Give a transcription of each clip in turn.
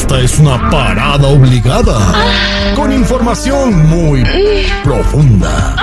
Esta es una parada obligada. Con información muy profunda.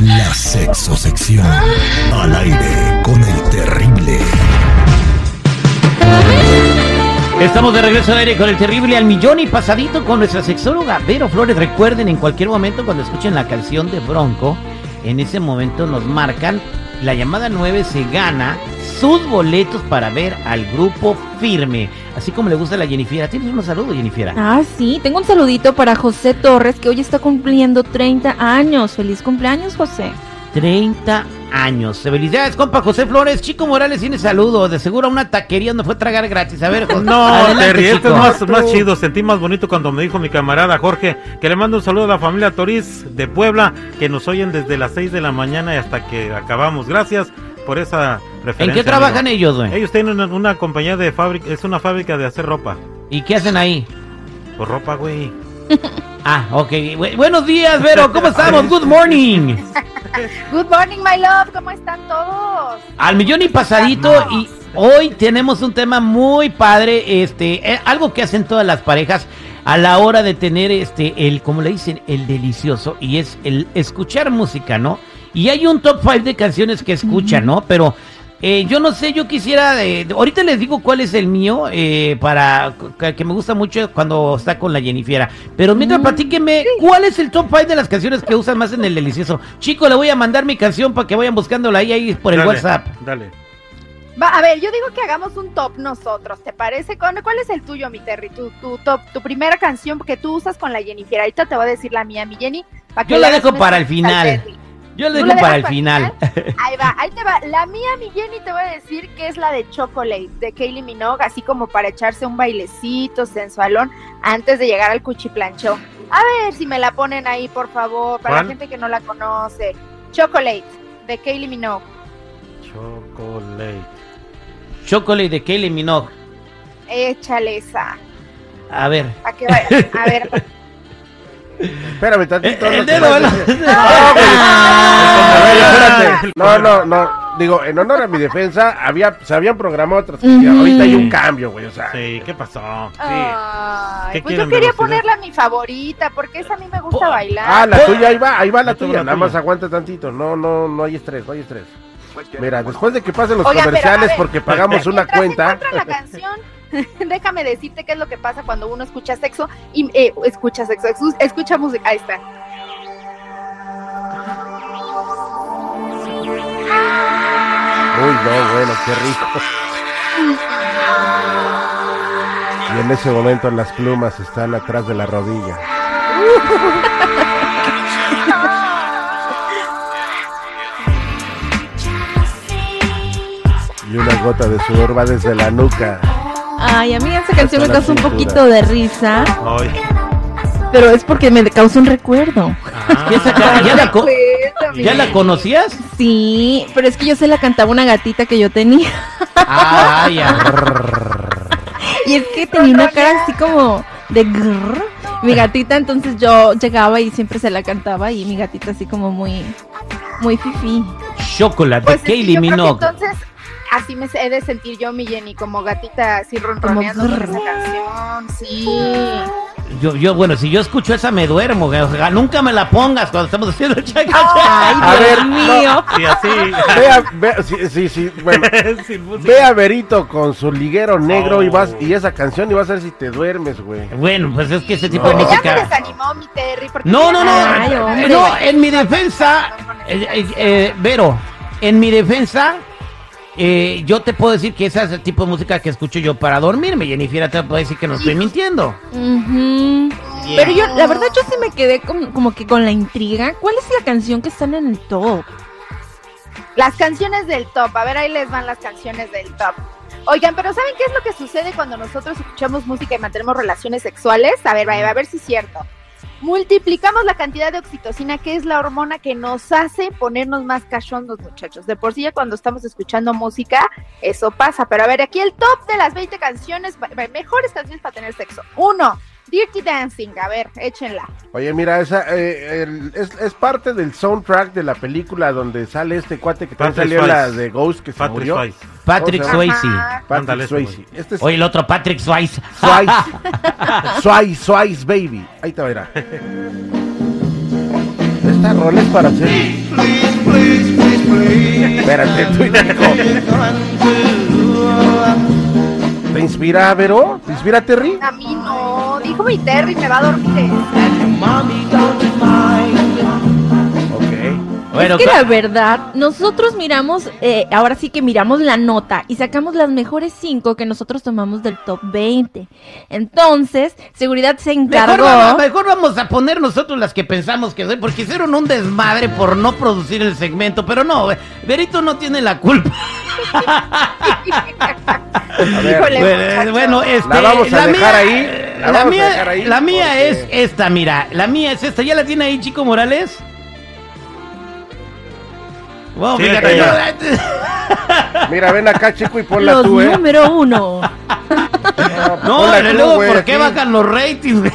La sexosección. Al aire con el terrible. Estamos de regreso al aire con el terrible al millón y pasadito con nuestra sexóloga Vero Flores. Recuerden, en cualquier momento cuando escuchen la canción de Bronco, en ese momento nos marcan, la llamada 9 se gana sus boletos para ver al grupo firme. Así como le gusta a la Jennifer. ¿Tienes un saludo, Jennifer? Ah, sí, tengo un saludito para José Torres, que hoy está cumpliendo 30 años. Feliz cumpleaños, José. 30 años. Felicidades, compa José Flores. Chico Morales tiene saludo. De seguro a una taquería donde fue a tragar gratis. A ver, No, adelante, Terry, esto Chico. es más, más chido. Sentí más bonito cuando me dijo mi camarada Jorge que le mando un saludo a la familia Toriz de Puebla que nos oyen desde las 6 de la mañana y hasta que acabamos. Gracias por esa. ¿En qué trabajan amigo. ellos, güey? Ellos tienen una, una compañía de fábrica, es una fábrica de hacer ropa. ¿Y qué hacen ahí? Pues ropa, güey. Ah, ok. Bu- buenos días, Vero. ¿Cómo estamos? Good morning. Good morning, my love. ¿Cómo están todos? Al millón y pasadito y hoy tenemos un tema muy padre, este, eh, algo que hacen todas las parejas a la hora de tener este el como le dicen, el delicioso y es el escuchar música, ¿no? Y hay un top 5 de canciones que escuchan, ¿no? Pero eh, yo no sé, yo quisiera, de- ahorita les digo cuál es el mío, eh, para que, me gusta mucho cuando está con la Jennifiera. Pero mientras platíqueme, ¿cuál es el top 5 de las canciones que usan más en el delicioso? Chico, le voy a mandar mi canción para que vayan buscándola ahí, ahí por el Dale, WhatsApp. Dale. Va, a ver, yo digo que hagamos un top nosotros, ¿te parece? ¿Cuál cuál es el tuyo, mi Terry? Tu, tu top, tu primera canción que tú usas con la Jennifer. Ahorita te voy a decir la mía, mi Jenny. para que Yo la dejo para el final. Terry. Yo le ¿Tú dejo para el final. Ahí va, ahí te va. La mía, mi Jenny, te voy a decir que es la de Chocolate, de Kylie Minogue, así como para echarse un bailecito sensualón antes de llegar al cuchiplancho. A ver si me la ponen ahí, por favor, para ¿Cuál? la gente que no la conoce. Chocolate, de Kylie Minogue. Chocolate. Chocolate de Kylie Minogue. Échale esa. A ver. ¿A qué? A ver. Espérame tantito. El no dedo. No, no, no. Digo, en honor a mi defensa, había, se habían programado otras. Ujú. Ahorita hay un cambio, güey. O sea, Sí, ¿qué pasó? Ay, ¿Qué pues yo quería velocidad? ponerla mi favorita, porque esa a mí me gusta bailar. ah, la tuya, ahí va, ahí va la tuya. Nada más aguanta tantito. No, no, no hay estrés, no hay estrés. Mira, después de que pasen los comerciales, ver. porque pagamos una cuenta. la canción, déjame decirte qué es lo que pasa cuando uno escucha sexo y eh, escucha sexo, ex- escucha música. Ahí está. Uy, no, bueno, qué rico. Y en ese momento las plumas están atrás de la rodilla. Y una gota de sudor va desde la nuca. Ay, a mí esa canción me causa un poquito de risa, Ay. pero es porque me causa un recuerdo. ¿Qué esa ca- ¿Ya, la co-. ¿Ya la conocías? Sí, pero es que yo se la cantaba una gatita que yo tenía. Ah, ya. Y es que tenía una cara así como de grrr. Mi gatita, entonces yo llegaba y siempre se la cantaba y mi gatita así como muy, muy fifi. Chocolate Pues de Kylie Minogue. entonces así me he de sentir yo, mi Jenny, como gatita así ronroneando con esa canción. Sí. Yo, yo, bueno, si yo escucho esa me duermo. güey. O sea, nunca me la pongas cuando estamos haciendo chaca Ay, A Dios ver, mío. Sí, así. Ve a, ve- sí, sí, sí, bueno, música. ve a Verito con su liguero negro y vas y esa canción y vas a ver si te duermes, güey. Bueno, pues es que ese tipo de No. Ya me música. desanimó mi Terry. porque No, no, no. Ay. No, en mi defensa, eh, eh, eh, Vero, en mi defensa, eh, yo te puedo decir que ese es el tipo de música que escucho yo para dormirme. Jennifer te puedo decir que no estoy mintiendo. Pero yo, la verdad, yo sí me quedé con- como que con la intriga. ¿Cuál es la canción que están en el top? Las canciones del top, a ver, ahí les van las canciones del top. Oigan, pero ¿saben qué es lo que sucede cuando nosotros escuchamos música y mantenemos relaciones sexuales? A ver, a ver si es cierto. Multiplicamos la cantidad de oxitocina, que es la hormona que nos hace ponernos más cachondos, muchachos. De por sí ya cuando estamos escuchando música, eso pasa. Pero a ver, aquí el top de las 20 canciones, mejores canciones para tener sexo. Uno, Dirty Dancing, a ver, échenla. Oye, mira, esa eh, el- es, es parte del soundtrack de la película donde sale este cuate que también salió la de Ghost que se Patrick murió. Swayze. Patrick. Swayze. Patrick Swayze. Este es Oye, el otro Patrick Swayze. Swayze. Swayze, Swayze, baby. Ahí te va, mira. Esta rola es para hacer. Espérate, tú ¿Te inspira, Vero? ¿Te inspira, Terry? A mí no, dijo mi Terry, me va a dormir. Ok. Bueno, es que la verdad, nosotros miramos, eh, ahora sí que miramos la nota y sacamos las mejores 5 que nosotros tomamos del top 20. Entonces, seguridad se Mejor, encargó. va- mejor vamos a poner nosotros las que pensamos que soy, porque hicieron un desmadre por no producir el segmento, pero no, Verito no tiene la culpa. Ver, Híjole, Bueno, este, La vamos a dejar ahí, la La, vamos a mía, dejar ahí la mía porque- es esta, mira, la mía es esta. ¿Ya la tiene ahí, Chico Morales? Wow, Sí, fíjate, ya. yo- Mira, ven acá, chico, y ponla Los tú, ¿eh? número uno. No, ponla pero luego, ¿por qué bajan los ratings?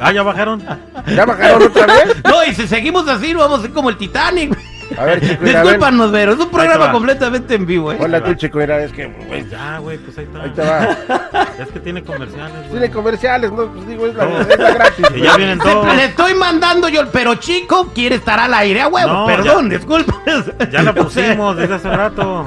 Ah, ya bajaron. ¿Ya bajaron otra vez? No, y si seguimos así, vamos a ser como el Titanic. A ver, chico, mira, ven. Discúlpanos, Vero, es un programa completamente en vivo, ¿eh? Ponla tú, chico, mira, es que, güey, Ya, güey, pues ahí está. ahí te va. Es que tiene comerciales, güey. Tiene comerciales, no, pues digo, es la, No. es la gratis. Y ya vienen todos. Le estoy mandando yo, pero Chico quiere estar al aire a huevo, No, perdón, disculpa. Ya la pusimos desde hace rato.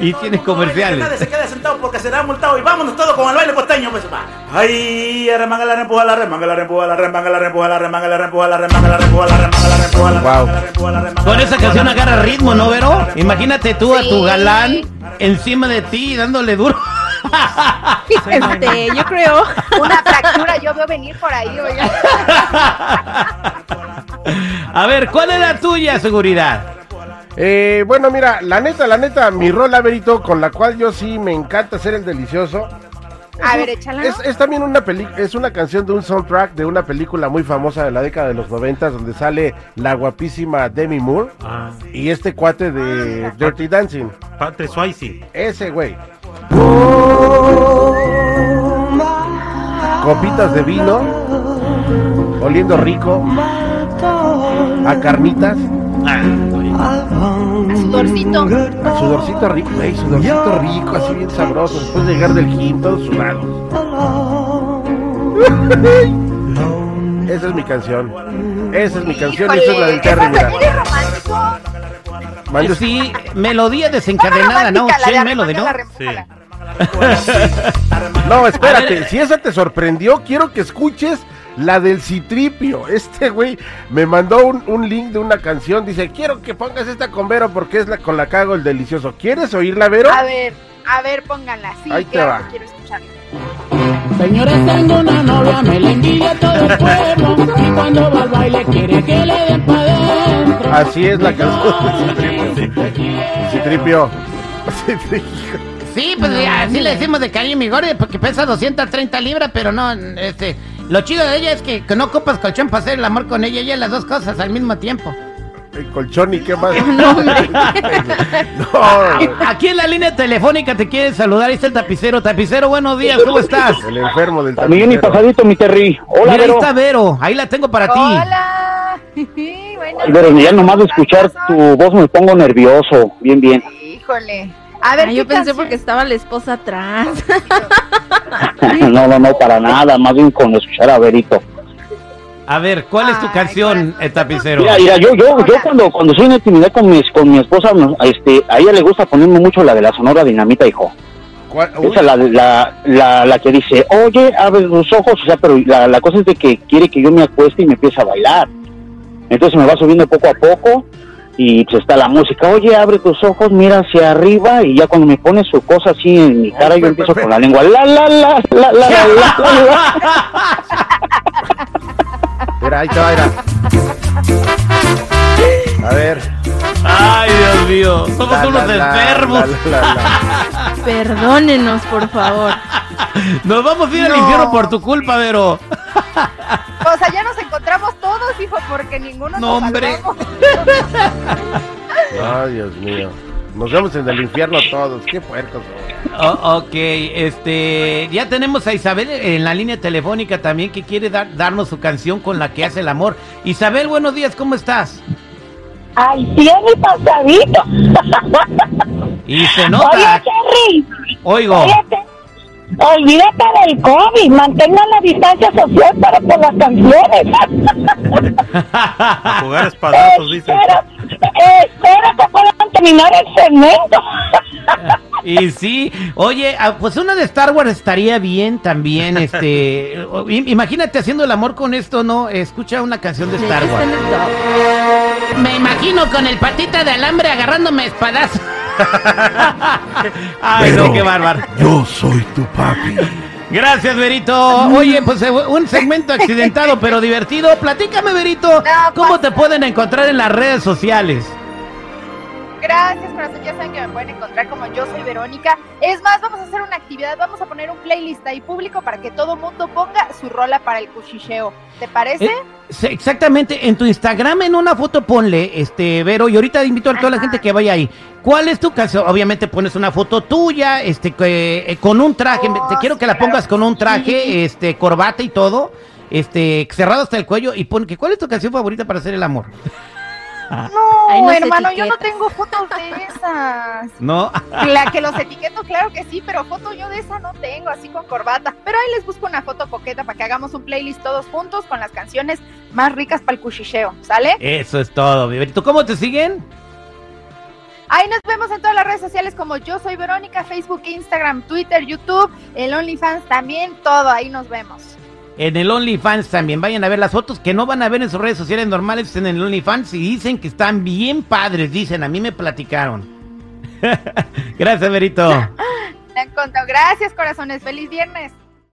y tiene comerciales. Nadie se quede sentado porque será multado y vámonos todos con el baile costeño, pues va. Ay, remanga la rempuja la remanga la rempuja la remanga la rempuja la remanga la rempuja la remanga la rempuja la remanga la rempuja la remanga la remanga Con esa canción agarra ritmo, ¿no, Vero? Imagínate tú a tu galán encima de ti dándole duro. Este, yo creo. Una fractura yo veo venir por ahí, oiga. A ver, ¿cuál es la tuya, seguridad? Eh, bueno, mira, la neta, la neta, mi rola, Verito, con la cual yo sí me encanta ser el delicioso. A ver, échala. Es, es también una peli es una canción de un soundtrack de una película muy famosa de la década de los noventas donde sale la guapísima Demi Moore Ah, y este cuate de Dirty Dancing. Patrick Swayze. Ese güey. Copitas de vino, oliendo rico, a carnitas, Ah, sudorcito. a sudorcito rico, güey, sudorcito rico, así bien sabroso, después de llegar del gym, todos sudados. Esa es mi canción. Esa es mi canción y esa es la del Terry, mira. Mande- Sí, melodía desencadenada, ¿no? Chen Melody, ¿no? Remanga. No, espérate, ver. si esa te sorprendió, quiero que escuches la del Citripio. Este güey me mandó un, un link de una canción, dice, quiero que pongas esta con Vero porque es la con la cago el delicioso. ¿Quieres oírla, Vero? A ver, a ver, pónganla. Sí, Ahí te va. que quiero escucharla. Señores, tengo una novia, me la envidia todo el pueblo. Y cuando va al baile quiere que le den pa' dentro. Así es la canción del Citripio. Citripio. Citripio. Sí, pues así le decimos de cariño mi gorda porque pesa 230 libras, pero no, este, lo chido de ella es que, que no ocupas colchón para hacer el amor con ella, ella las dos cosas al mismo tiempo. El colchón y qué más. No, hombre. No, Aquí en la línea telefónica te quiere saludar, ahí está el tapicero. Tapicero, buenos días, ¿cómo estás? el enfermo del Millón y tapicero. pasadito, mi Terry. Hola, Mira, ahí Vero. está Vero, ahí la tengo para ti. Hola. Buenas Vero, ya nomás de escuchar tu voz me pongo nervioso. Bien, bien. Híjole. A ver, Ay, yo ¿qué pensé canción? porque estaba la esposa atrás. no, no, no, para nada. Más bien con escuchar a Verito. A ver, ¿cuál es tu Ay, canción, corazón. eh, tapicero? Mira, mira, yo, yo, yo cuando, cuando soy en intimidad con mi, con mi esposa, este, a ella le gusta ponerme mucho la de la Sonora Dinamita, hijo. Esa la, la, la, la que dice, oye, abre los ojos, o sea, pero la, la cosa es de que quiere que yo me acueste y me empiece a bailar. Entonces me va subiendo poco a poco y pues está la música, oye, abre tus ojos, mira hacia arriba y ya cuando me pone su cosa así en mi cara, yo empiezo con la lengua, la, la, la, la, la, la, la, la, la. Mira, ahí te va, mira. A ver. Ay, Dios mío, somos La, unos la, la, enfermos. la, la, la. Perdónenos, por favor. Nos vamos a ir al No. infierno por tu culpa, Vero. O sea, ya nos hijo, porque ninguno No, nos hombre. Ay, Dios mío. Nos vemos en el infierno todos. Qué puercos. Oh, ok, este, ya tenemos a Isabel en la línea telefónica también que quiere dar- darnos su canción con la que hace el amor. Isabel, buenos días, ¿cómo estás? Ay, bien y pasadito. Y se Oye, nota. Terry. Oigo. Oye, olvídate del COVID. Mantengan la distancia social para por las canciones. A jugar espadazos, dice. Espero, espero que puedan terminar el segmento. Y sí, oye, ah, pues una de Star Wars estaría bien también, este, imagínate haciendo el amor con esto, ¿no? Escucha una canción de Star Wars. Me imagino con el patita de alambre agarrándome espadazo. Ay, no, Pero qué bárbaro. Yo soy tu papi. Gracias, Berito. Oye, pues eh, un segmento accidentado pero divertido. Platícame, Berito, ¿cómo te pueden encontrar en las redes sociales? Gracias, corazón. Ya saben que me pueden encontrar como yo soy Verónica. Es más, vamos a hacer una actividad. Vamos a poner un playlist ahí público para que todo mundo ponga su rola para el cuchicheo. ¿Te parece? Eh, exactamente, en tu Instagram en una foto ponle, este, Vero, y ahorita invito a toda la gente que vaya ahí. ¿Cuál es tu canción? Obviamente pones una foto tuya, este, eh, con un traje, Oh, te quiero sí, que la pongas con un traje, este, corbata y todo, este, cerrado hasta el cuello, y pon que, ¿cuál es tu canción favorita para hacer el amor? No, hermano, yo no tengo fotos de esas. No, La que los etiqueto, claro que sí, pero foto yo de esa no tengo, así con corbata. Pero ahí les busco una foto coqueta para que hagamos un playlist todos juntos con las canciones más ricas para el cuchicheo, ¿sale? eso es todo, mi Berito. ¿Cómo te siguen? Ahí nos vemos en todas las redes sociales como yo soy Verónica, Facebook, Instagram, Twitter, YouTube, el OnlyFans también, todo, ahí nos vemos. En el OnlyFans también vayan a ver las fotos que no van a ver en sus redes sociales normales en el OnlyFans y dicen que están bien padres, dicen, a mí me platicaron. Gracias, Berito. Me han. Gracias, corazones. Feliz viernes.